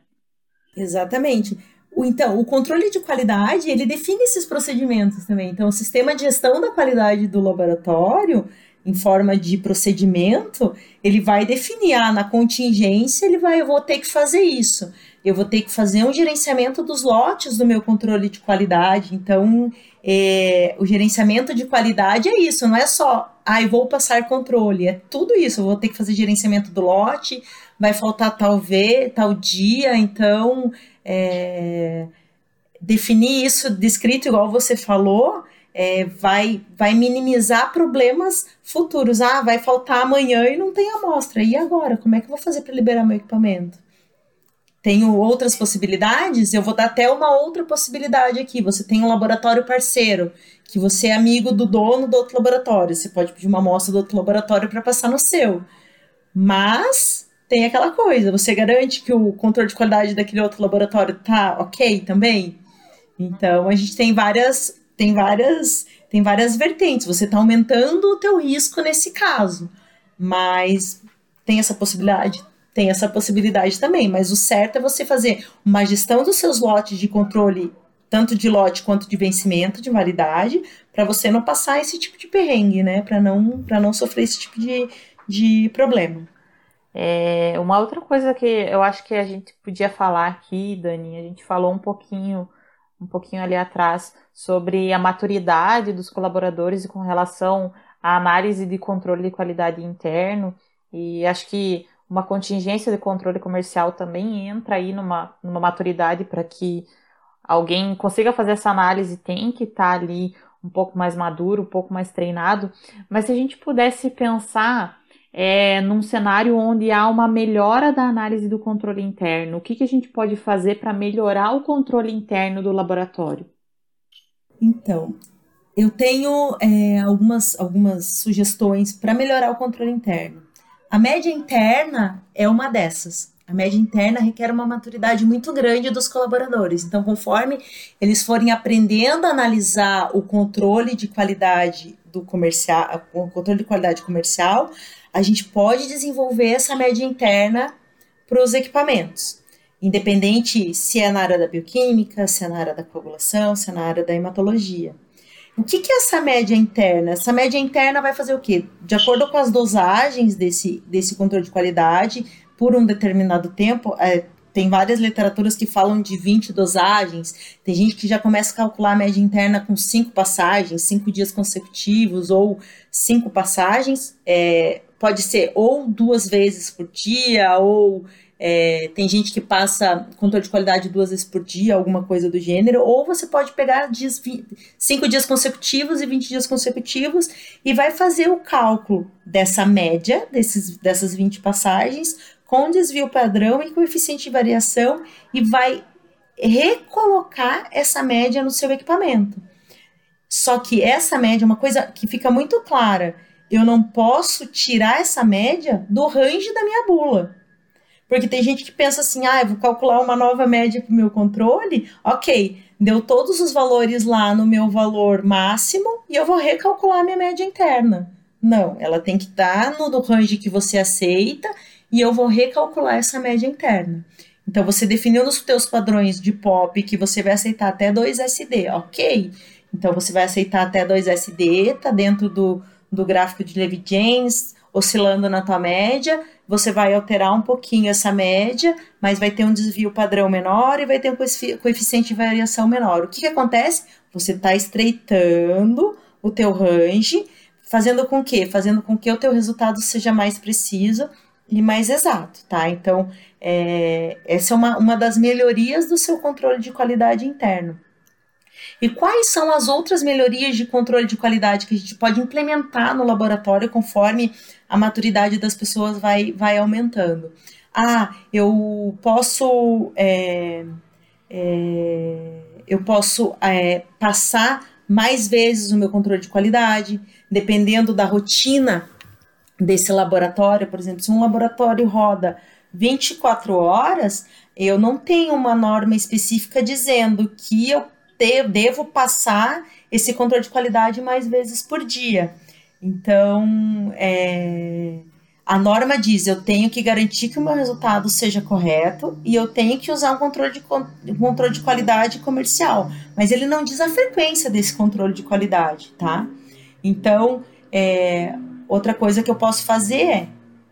Exatamente. Então, o controle de qualidade, ele define esses procedimentos também. Então, o sistema de gestão da qualidade do laboratório, em forma de procedimento, ele vai definir, ah, na contingência, ele vai, eu vou ter que fazer isso. Eu vou ter que fazer um gerenciamento dos lotes do meu controle de qualidade. Então, é, o gerenciamento de qualidade é isso, não é só, ah, vou passar controle, é tudo isso, eu vou ter que fazer gerenciamento do lote, vai faltar tal vez, tal dia, então é, definir isso descrito igual você falou, é, vai, vai minimizar problemas futuros. Ah, vai faltar amanhã e não tem amostra. E agora? Como é que eu vou fazer para liberar meu equipamento? tenho outras possibilidades, eu vou dar até uma outra possibilidade aqui. Você tem um laboratório parceiro, que você é amigo do dono do outro laboratório. Você pode pedir uma amostra do outro laboratório para passar no seu. Mas tem aquela coisa, você garante que o controle de qualidade daquele outro laboratório tá ok também? Então a gente tem várias, tem várias, tem várias vertentes. Você está aumentando o teu risco nesse caso, mas tem essa possibilidade tem essa possibilidade também, mas o certo é você fazer uma gestão dos seus lotes de controle, tanto de lote quanto de vencimento, de validade, para você não passar esse tipo de perrengue, né? Para não, não sofrer esse tipo de, de problema. É, uma outra coisa que eu acho que a gente podia falar aqui, Dani, a gente falou um pouquinho, um pouquinho ali atrás sobre a maturidade dos colaboradores com relação à análise de controle de qualidade interno. E acho que uma contingência de controle comercial também entra aí numa, numa maturidade para que alguém consiga fazer essa análise, tem que estar tá ali um pouco mais maduro, um pouco mais treinado. Mas se a gente pudesse pensar é, num cenário onde há uma melhora da análise do controle interno? O que, que a gente pode fazer para melhorar o controle interno do laboratório? Então, eu tenho é, algumas, algumas sugestões para melhorar o controle interno. A média interna é uma dessas. A média interna requer uma maturidade muito grande dos colaboradores. Então, conforme eles forem aprendendo a analisar o controle de qualidade do comercial, o controle de qualidade comercial, a gente pode desenvolver essa média interna para os equipamentos. Independente se é na área da bioquímica, se é na área da coagulação, se é na área da hematologia. O que, que é essa média interna? Essa média interna vai fazer o quê? De acordo com as dosagens desse, desse controle de qualidade, por um determinado tempo, é, tem várias literaturas que falam de 20 dosagens, tem gente que já começa a calcular a média interna com cinco passagens, cinco dias consecutivos ou cinco passagens. É, pode ser ou duas vezes por dia, ou é, tem gente que passa controle de qualidade duas vezes por dia, alguma coisa do gênero, ou você pode pegar dias, cinco dias consecutivos e 20 dias consecutivos e vai fazer o cálculo dessa média, desses, dessas 20 passagens, com desvio padrão e coeficiente de variação, e vai recolocar essa média no seu equipamento. Só que essa média é uma coisa que fica muito clara. Eu não posso tirar essa média do range da minha bula. Porque tem gente que pensa assim, ah, eu vou calcular uma nova média para o meu controle, ok, deu todos os valores lá no meu valor máximo e eu vou recalcular minha média interna. Não, ela tem que estar no range que você aceita e eu vou recalcular essa média interna. Então, você definiu nos seus padrões de POP que você vai aceitar até 2 SD, ok. Então, você vai aceitar até 2 SD, tá dentro do, do gráfico de Levy-James, oscilando na tua média, você vai alterar um pouquinho essa média, mas vai ter um desvio padrão menor e vai ter um coeficiente de variação menor. O que, que acontece? Você está estreitando o teu range, fazendo com que? Fazendo com que o teu resultado seja mais preciso e mais exato, tá? Então, é, essa é uma, uma das melhorias do seu controle de qualidade interno. E quais são as outras melhorias de controle de qualidade que a gente pode implementar no laboratório conforme a maturidade das pessoas vai, vai aumentando? Ah, eu posso é, é, eu posso é, passar mais vezes o meu controle de qualidade, dependendo da rotina desse laboratório. Por exemplo, se um laboratório roda 24 horas, eu não tenho uma norma específica dizendo que eu devo passar esse controle de qualidade mais vezes por dia. Então, é, a norma diz: eu tenho que garantir que o meu resultado seja correto e eu tenho que usar um controle de, um controle de qualidade comercial. Mas ele não diz a frequência desse controle de qualidade, tá? Então, é, outra coisa que eu posso fazer é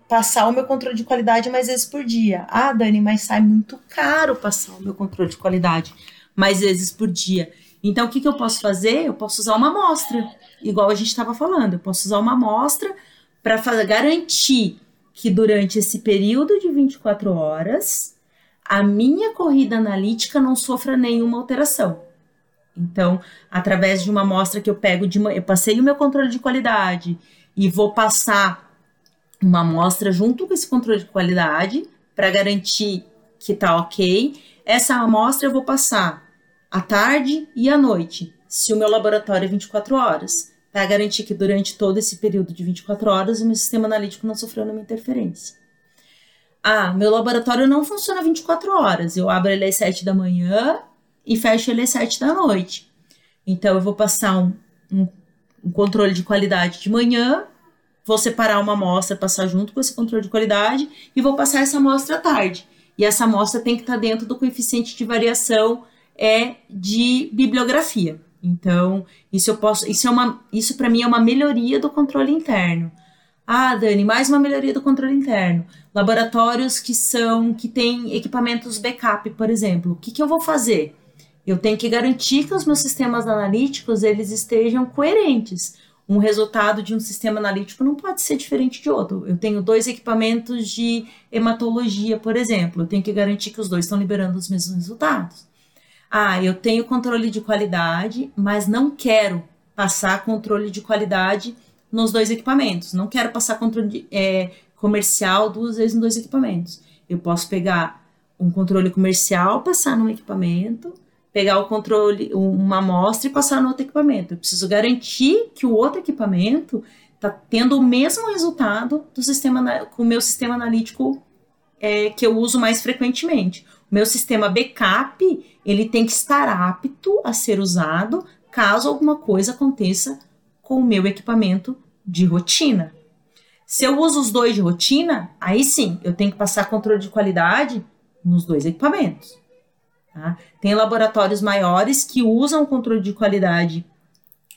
passar o meu controle de qualidade mais vezes por dia. Ah, Dani, mas sai muito caro passar o meu controle de qualidade mais vezes por dia. Então, o que, que eu posso fazer? Eu posso usar uma amostra, igual a gente estava falando. Eu posso usar uma amostra para garantir que durante esse período de 24 horas, a minha corrida analítica não sofra nenhuma alteração. Então, através de uma amostra que eu pego de eu passei o meu controle de qualidade e vou passar uma amostra junto com esse controle de qualidade para garantir que tá ok. Essa amostra eu vou passar à tarde e à noite, se o meu laboratório é 24 horas, para garantir que durante todo esse período de 24 horas o meu sistema analítico não sofreu nenhuma interferência. Ah, meu laboratório não funciona 24 horas, eu abro ele às 7 da manhã e fecho ele às 7 da noite. Então eu vou passar um, um, um controle de qualidade de manhã, vou separar uma amostra, passar junto com esse controle de qualidade e vou passar essa amostra à tarde. E essa amostra tem que estar dentro do coeficiente de variação é de bibliografia. Então, isso eu posso, isso é uma, isso para mim é uma melhoria do controle interno. Ah, Dani, mais uma melhoria do controle interno. Laboratórios que são que têm equipamentos backup, por exemplo. O que, que eu vou fazer? Eu tenho que garantir que os meus sistemas analíticos eles estejam coerentes um resultado de um sistema analítico não pode ser diferente de outro. Eu tenho dois equipamentos de hematologia, por exemplo, eu tenho que garantir que os dois estão liberando os mesmos resultados. Ah, eu tenho controle de qualidade, mas não quero passar controle de qualidade nos dois equipamentos. Não quero passar controle é, comercial duas vezes nos dois equipamentos. Eu posso pegar um controle comercial, passar num equipamento, pegar o controle, uma amostra e passar no outro equipamento. Eu preciso garantir que o outro equipamento está tendo o mesmo resultado do sistema com o meu sistema analítico é, que eu uso mais frequentemente. Meu sistema backup ele tem que estar apto a ser usado caso alguma coisa aconteça com o meu equipamento de rotina. Se eu uso os dois de rotina, aí sim, eu tenho que passar controle de qualidade nos dois equipamentos. Tá? Tem laboratórios maiores que usam controle de qualidade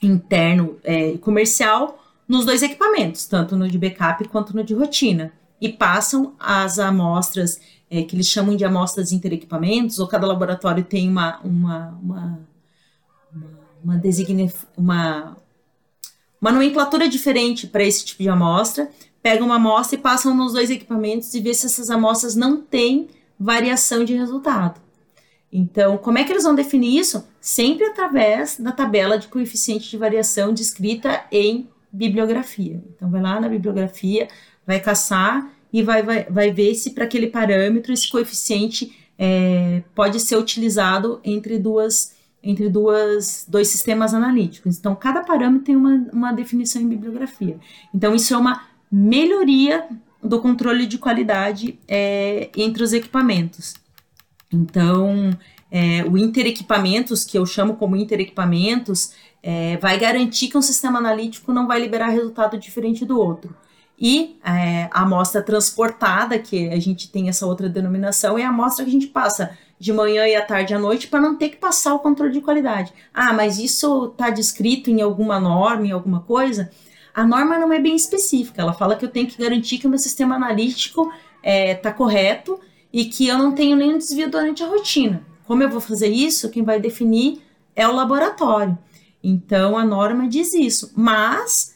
interno e é, comercial nos dois equipamentos, tanto no de backup quanto no de rotina, e passam as amostras é, que eles chamam de amostras interequipamentos, ou cada laboratório tem uma, uma, uma, uma, uma, uma, uma nomenclatura diferente para esse tipo de amostra, pegam uma amostra e passam nos dois equipamentos e vê se essas amostras não têm variação de resultado. Então, como é que eles vão definir isso? Sempre através da tabela de coeficiente de variação descrita em bibliografia. Então, vai lá na bibliografia, vai caçar e vai, vai, vai ver se para aquele parâmetro esse coeficiente é, pode ser utilizado entre duas entre duas, dois sistemas analíticos. Então, cada parâmetro tem uma, uma definição em bibliografia. Então, isso é uma melhoria do controle de qualidade é, entre os equipamentos. Então, é, o interequipamentos, que eu chamo como interequipamentos, é, vai garantir que um sistema analítico não vai liberar resultado diferente do outro. E é, a amostra transportada, que a gente tem essa outra denominação, é a amostra que a gente passa de manhã e à tarde à noite para não ter que passar o controle de qualidade. Ah, mas isso está descrito em alguma norma, em alguma coisa? A norma não é bem específica, ela fala que eu tenho que garantir que o meu sistema analítico está é, tá correto e que eu não tenho nenhum desvio durante a rotina. Como eu vou fazer isso? Quem vai definir é o laboratório. Então a norma diz isso. Mas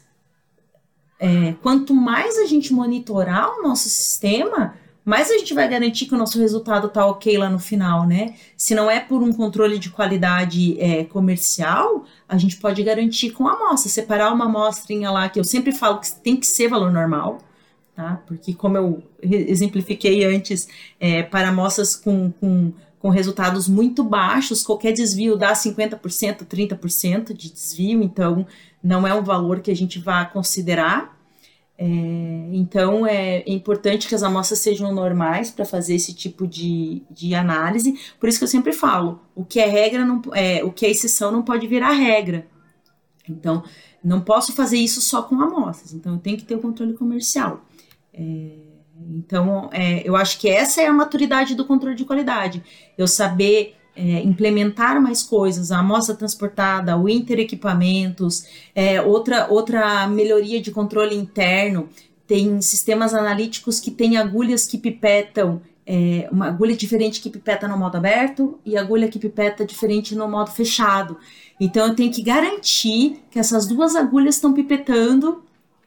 é, quanto mais a gente monitorar o nosso sistema, mais a gente vai garantir que o nosso resultado está ok lá no final, né? Se não é por um controle de qualidade é, comercial, a gente pode garantir com a amostra, separar uma amostrinha lá, que eu sempre falo que tem que ser valor normal, tá? Porque como eu exemplifiquei antes, é, para amostras com, com com resultados muito baixos, qualquer desvio dá 50%, 30% de desvio, então não é um valor que a gente vá considerar. É, então é importante que as amostras sejam normais para fazer esse tipo de, de análise. Por isso que eu sempre falo: o que é regra, não, é, o que é exceção não pode virar regra. Então, não posso fazer isso só com amostras. Então, eu tenho que ter o controle comercial. É, então, é, eu acho que essa é a maturidade do controle de qualidade. Eu saber é, implementar mais coisas, a amostra transportada, o interequipamentos, é, outra, outra melhoria de controle interno, tem sistemas analíticos que têm agulhas que pipetam, é, uma agulha diferente que pipeta no modo aberto e agulha que pipeta diferente no modo fechado. Então eu tenho que garantir que essas duas agulhas estão pipetando,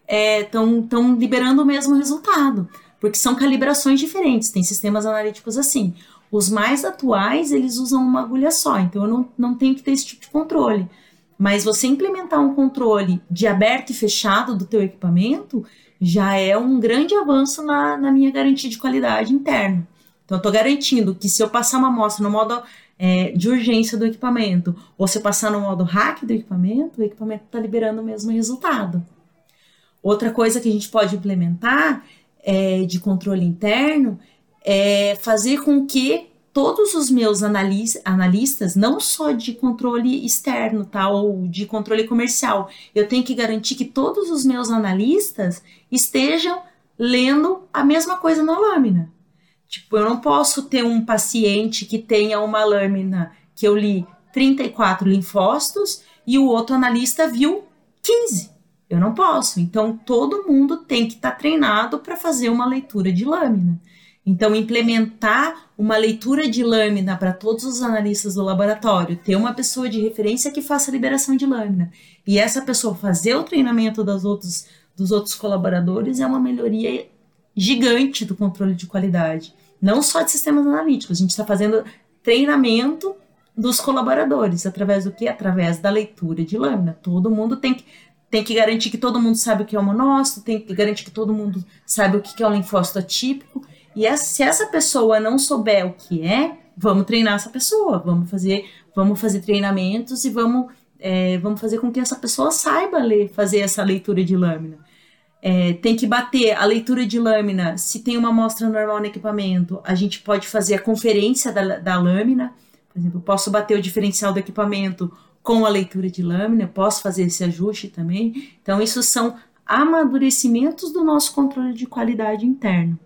estão é, liberando o mesmo resultado porque são calibrações diferentes, tem sistemas analíticos assim. Os mais atuais, eles usam uma agulha só, então eu não, não tenho que ter esse tipo de controle. Mas você implementar um controle de aberto e fechado do teu equipamento já é um grande avanço na, na minha garantia de qualidade interna. Então, eu estou garantindo que se eu passar uma amostra no modo é, de urgência do equipamento, ou se eu passar no modo hack do equipamento, o equipamento está liberando o mesmo resultado. Outra coisa que a gente pode implementar é, de controle interno é fazer com que todos os meus analis, analistas, não só de controle externo, tá, ou de controle comercial, eu tenho que garantir que todos os meus analistas estejam lendo a mesma coisa na lâmina. Tipo, eu não posso ter um paciente que tenha uma lâmina que eu li 34 linfócitos e o outro analista viu 15. Eu não posso. Então, todo mundo tem que estar tá treinado para fazer uma leitura de lâmina. Então, implementar uma leitura de lâmina para todos os analistas do laboratório, ter uma pessoa de referência que faça a liberação de lâmina e essa pessoa fazer o treinamento dos outros, dos outros colaboradores é uma melhoria gigante do controle de qualidade. Não só de sistemas analíticos, a gente está fazendo treinamento dos colaboradores através do que? Através da leitura de lâmina. Todo mundo tem que tem que garantir que todo mundo sabe o que é o monócito, tem que garantir que todo mundo sabe o que é o linfócito atípico. E essa, se essa pessoa não souber o que é, vamos treinar essa pessoa, vamos fazer, vamos fazer treinamentos e vamos, é, vamos fazer com que essa pessoa saiba ler, fazer essa leitura de lâmina. É, tem que bater a leitura de lâmina. Se tem uma amostra normal no equipamento, a gente pode fazer a conferência da, da lâmina. Por exemplo, posso bater o diferencial do equipamento com a leitura de lâmina, posso fazer esse ajuste também. Então, isso são amadurecimentos do nosso controle de qualidade interno.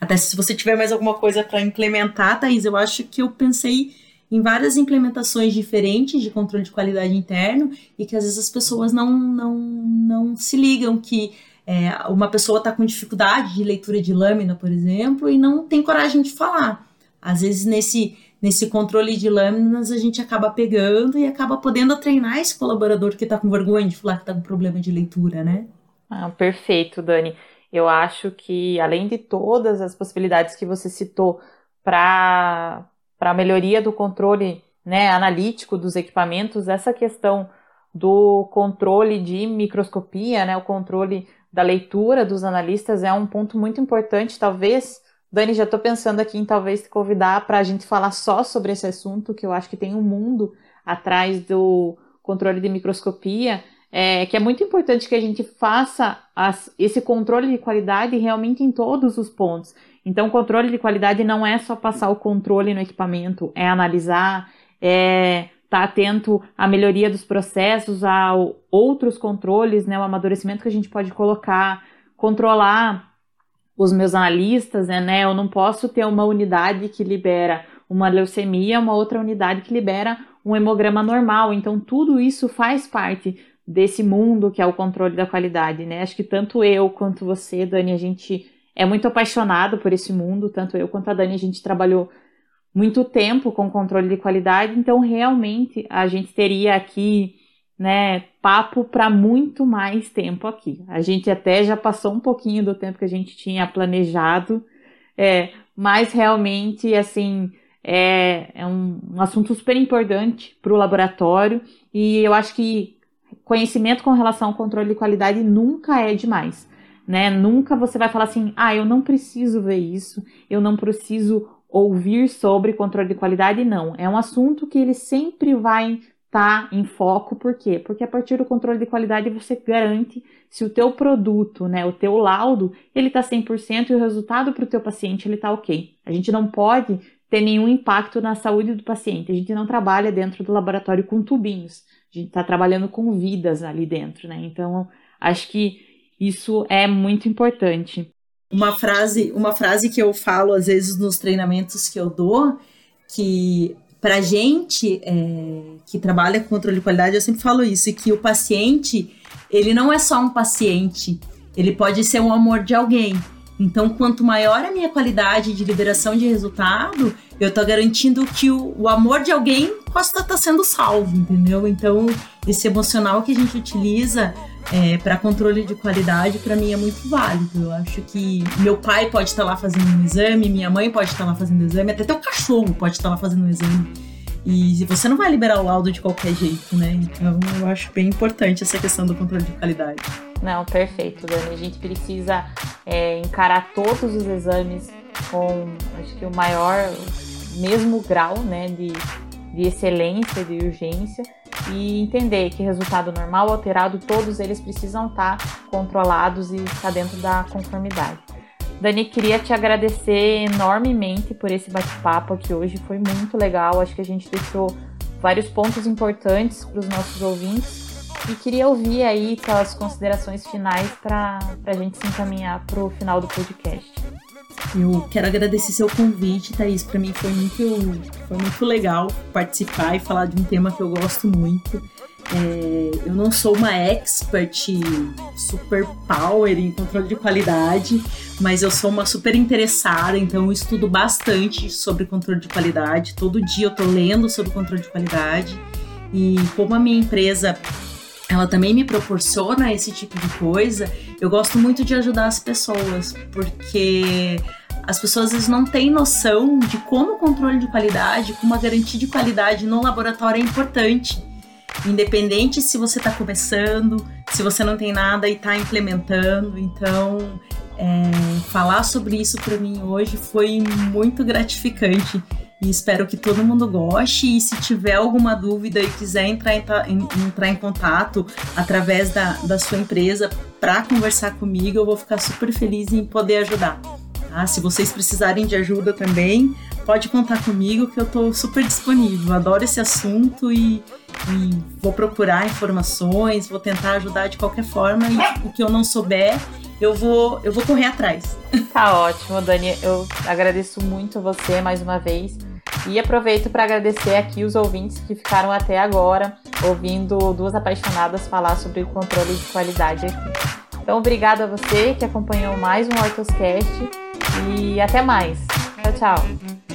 Até se você tiver mais alguma coisa para implementar, Thaís, eu acho que eu pensei em várias implementações diferentes de controle de qualidade interno e que às vezes as pessoas não, não, não se ligam que é, uma pessoa está com dificuldade de leitura de lâmina, por exemplo, e não tem coragem de falar. Às vezes, nesse nesse controle de lâminas, a gente acaba pegando e acaba podendo treinar esse colaborador que está com vergonha de falar que está com problema de leitura, né? Ah, perfeito, Dani. Eu acho que, além de todas as possibilidades que você citou para a melhoria do controle né, analítico dos equipamentos, essa questão do controle de microscopia, né, o controle da leitura dos analistas é um ponto muito importante, talvez Dani, já estou pensando aqui em talvez te convidar para a gente falar só sobre esse assunto, que eu acho que tem um mundo atrás do controle de microscopia, é, que é muito importante que a gente faça as, esse controle de qualidade realmente em todos os pontos. Então, controle de qualidade não é só passar o controle no equipamento, é analisar, é estar tá atento à melhoria dos processos, a outros controles, né, o amadurecimento que a gente pode colocar, controlar os meus analistas, né, né? Eu não posso ter uma unidade que libera uma leucemia, uma outra unidade que libera um hemograma normal. Então, tudo isso faz parte desse mundo que é o controle da qualidade, né? Acho que tanto eu quanto você, Dani, a gente é muito apaixonado por esse mundo, tanto eu quanto a Dani, a gente trabalhou muito tempo com controle de qualidade, então realmente a gente teria aqui né, papo para muito mais tempo aqui. A gente até já passou um pouquinho do tempo que a gente tinha planejado, é, mas realmente, assim, é, é um, um assunto super importante para o laboratório e eu acho que conhecimento com relação ao controle de qualidade nunca é demais. Né? Nunca você vai falar assim, ah, eu não preciso ver isso, eu não preciso ouvir sobre controle de qualidade, não. É um assunto que ele sempre vai tá em foco, por quê? Porque a partir do controle de qualidade você garante se o teu produto, né, o teu laudo, ele tá 100% e o resultado para o teu paciente ele tá OK. A gente não pode ter nenhum impacto na saúde do paciente. A gente não trabalha dentro do laboratório com tubinhos. A gente está trabalhando com vidas ali dentro, né? Então, acho que isso é muito importante. Uma frase, uma frase que eu falo às vezes nos treinamentos que eu dou, que para gente é, que trabalha com controle de qualidade, eu sempre falo isso, que o paciente, ele não é só um paciente, ele pode ser um amor de alguém. Então, quanto maior a minha qualidade de liberação de resultado, eu estou garantindo que o, o, amor de alguém possa estar tá sendo salvo, entendeu? Então, esse emocional que a gente utiliza é, para controle de qualidade, para mim é muito válido. Eu acho que meu pai pode estar tá lá fazendo um exame, minha mãe pode estar tá lá fazendo um exame, até teu cachorro pode estar lá fazendo um exame. E você não vai liberar o laudo de qualquer jeito, né? Então eu acho bem importante essa questão do controle de qualidade. Não, perfeito, Dani. A gente precisa é, encarar todos os exames com, acho que o maior, mesmo grau, né, de, de excelência, de urgência e entender que resultado normal, alterado, todos eles precisam estar controlados e estar dentro da conformidade. Dani, queria te agradecer enormemente por esse bate-papo aqui hoje, foi muito legal. Acho que a gente deixou vários pontos importantes para os nossos ouvintes e queria ouvir aí suas considerações finais para a gente se encaminhar para o final do podcast. Eu quero agradecer seu convite, Thaís. Para mim foi muito, foi muito legal participar e falar de um tema que eu gosto muito. É, eu não sou uma expert super power em controle de qualidade, mas eu sou uma super interessada, então eu estudo bastante sobre controle de qualidade. Todo dia eu tô lendo sobre controle de qualidade. E como a minha empresa ela também me proporciona esse tipo de coisa, eu gosto muito de ajudar as pessoas, porque as pessoas às vezes não têm noção de como o controle de qualidade, como a garantia de qualidade no laboratório é importante. Independente se você está começando, se você não tem nada e está implementando. Então, é, falar sobre isso para mim hoje foi muito gratificante e espero que todo mundo goste. E se tiver alguma dúvida e quiser entrar em, entrar em contato através da, da sua empresa para conversar comigo, eu vou ficar super feliz em poder ajudar. Tá? Se vocês precisarem de ajuda também, pode contar comigo que eu estou super disponível. Adoro esse assunto e, e, vou procurar informações, vou tentar ajudar de qualquer forma e o que eu não souber, eu vou, eu vou correr atrás. Tá ótimo, Dani. Eu agradeço muito você mais uma vez. E aproveito para agradecer aqui os ouvintes que ficaram até agora ouvindo duas apaixonadas falar sobre o controle de qualidade aqui. Então, obrigada a você que acompanhou mais um Hortoscast e até mais. Tchau, tchau.